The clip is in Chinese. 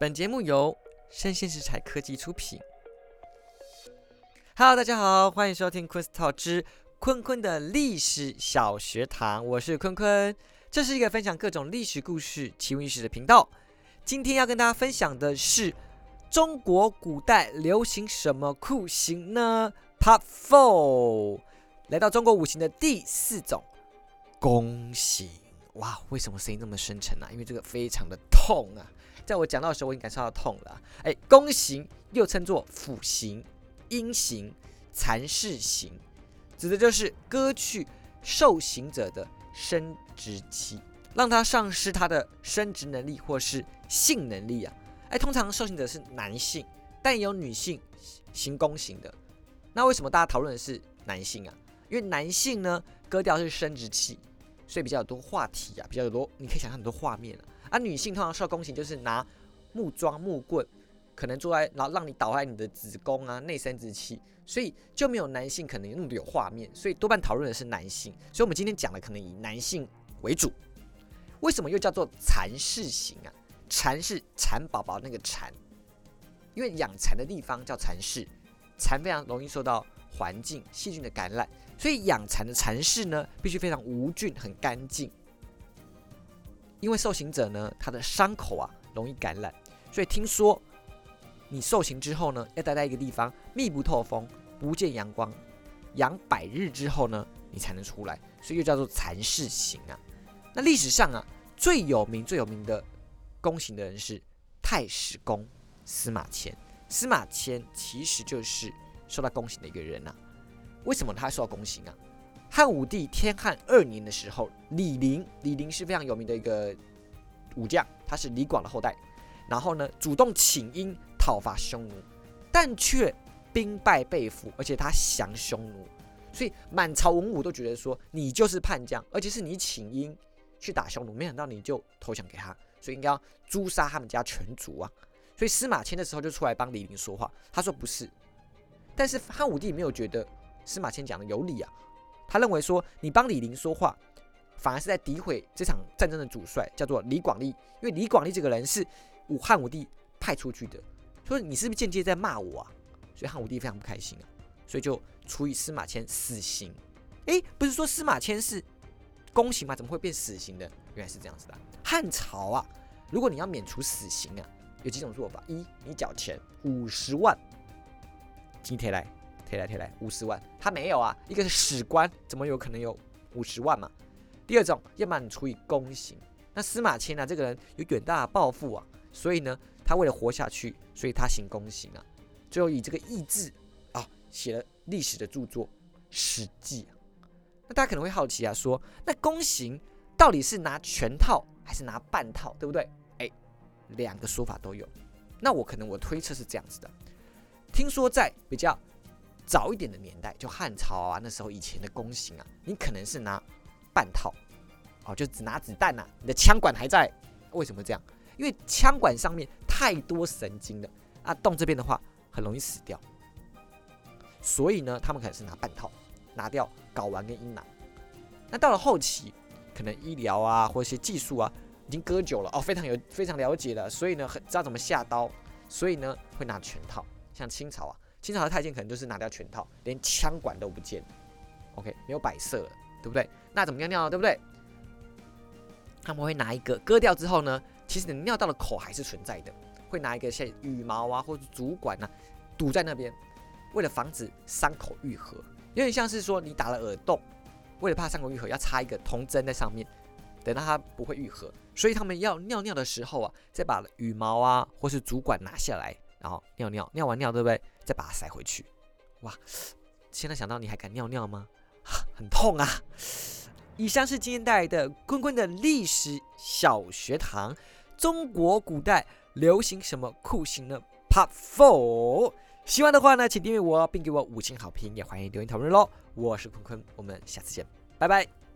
本节目由生鲜食材科技出品。Hello，大家好，欢迎收听昆斯套之坤坤的历史小学堂，我是坤坤。这是一个分享各种历史故事、奇闻异事的频道。今天要跟大家分享的是中国古代流行什么酷刑呢？Part Four，来到中国五行的第四种弓形。哇，为什么声音那么深沉啊？因为这个非常的痛啊！在我讲到的时候，我已经感受到痛了。哎，弓形又称作斧形、阴形、蚕式形，指的就是割去受刑者的生殖器，让他丧失他的生殖能力或是性能力啊。哎，通常受刑者是男性，但也有女性行弓形的。那为什么大家讨论的是男性啊？因为男性呢，割掉是生殖器。所以比较多话题啊，比较多，你可以想象很多画面啊。而女性通常受宫刑就是拿木桩、木棍，可能坐在，然后让你倒在你的子宫啊、内生殖器，所以就没有男性可能那么有画面。所以多半讨论的是男性。所以我们今天讲的可能以男性为主。为什么又叫做蚕室型啊？蚕是蚕宝宝那个蚕，因为养蚕的地方叫蚕室，蚕非常容易受到环境细菌的感染。所以养蚕的蚕室呢，必须非常无菌、很干净。因为受刑者呢，他的伤口啊容易感染，所以听说你受刑之后呢，要待在一个地方密不透风、不见阳光，养百日之后呢，你才能出来，所以又叫做蚕室刑啊。那历史上啊，最有名、最有名的宫刑的人是太史公司马迁。司马迁其实就是受到宫刑的一个人呐。为什么他受到宫刑啊？汉武帝天汉二年的时候，李陵，李陵是非常有名的一个武将，他是李广的后代。然后呢，主动请缨讨伐匈奴，但却兵败被俘，而且他降匈奴，所以满朝文武都觉得说你就是叛将，而且是你请缨去打匈奴，没想到你就投降给他，所以应该要诛杀他们家全族啊。所以司马迁的时候就出来帮李陵说话，他说不是，但是汉武帝没有觉得。司马迁讲的有理啊，他认为说你帮李陵说话，反而是在诋毁这场战争的主帅，叫做李广利。因为李广利这个人是武汉武帝派出去的，所以你是不是间接在骂我啊？所以汉武帝非常不开心啊，所以就处以司马迁死刑。诶，不是说司马迁是宫刑吗？怎么会变死刑的？原来是这样子的。汉朝啊，如果你要免除死刑啊，有几种做法：一，你缴钱五十万，金贴来。贴来贴来五十万，他没有啊。一个是史官，怎么有可能有五十万嘛？第二种，要么你处以宫刑。那司马迁呢，这个人有远大的抱负啊，所以呢，他为了活下去，所以他行宫刑啊。最后以这个意志啊，写了历史的著作《史记》。那大家可能会好奇啊，说那宫刑到底是拿全套还是拿半套，对不对？哎，两个说法都有。那我可能我推测是这样子的，听说在比较。早一点的年代，就汉朝啊，那时候以前的宫刑啊，你可能是拿半套，哦，就只拿子弹呐，你的枪管还在。为什么这样？因为枪管上面太多神经了啊，动这边的话很容易死掉。所以呢，他们可能是拿半套，拿掉睾丸跟阴囊。那到了后期，可能医疗啊或一些技术啊已经割久了哦，非常有非常了解了，所以呢，很知道怎么下刀，所以呢会拿全套。像清朝啊。清朝的太监可能就是拿掉全套，连枪管都不见，OK，没有摆设了，对不对？那怎么尿尿，对不对？他们会拿一个割掉之后呢，其实你尿道的口还是存在的，会拿一个像羽毛啊或者主管啊堵在那边，为了防止伤口愈合，有点像是说你打了耳洞，为了怕伤口愈合，要插一个铜针在上面，等到它不会愈合，所以他们要尿尿的时候啊，再把羽毛啊或是主管拿下来。然后尿尿，尿完尿对不对？再把它塞回去。哇，现在想到你还敢尿尿吗？很痛啊！以上是今天带来的坤坤的历史小学堂。中国古代流行什么酷刑呢？Part Four。喜欢的话呢，请订阅我，并给我五星好评，也欢迎留言讨论喽。我是坤坤，我们下次见，拜拜。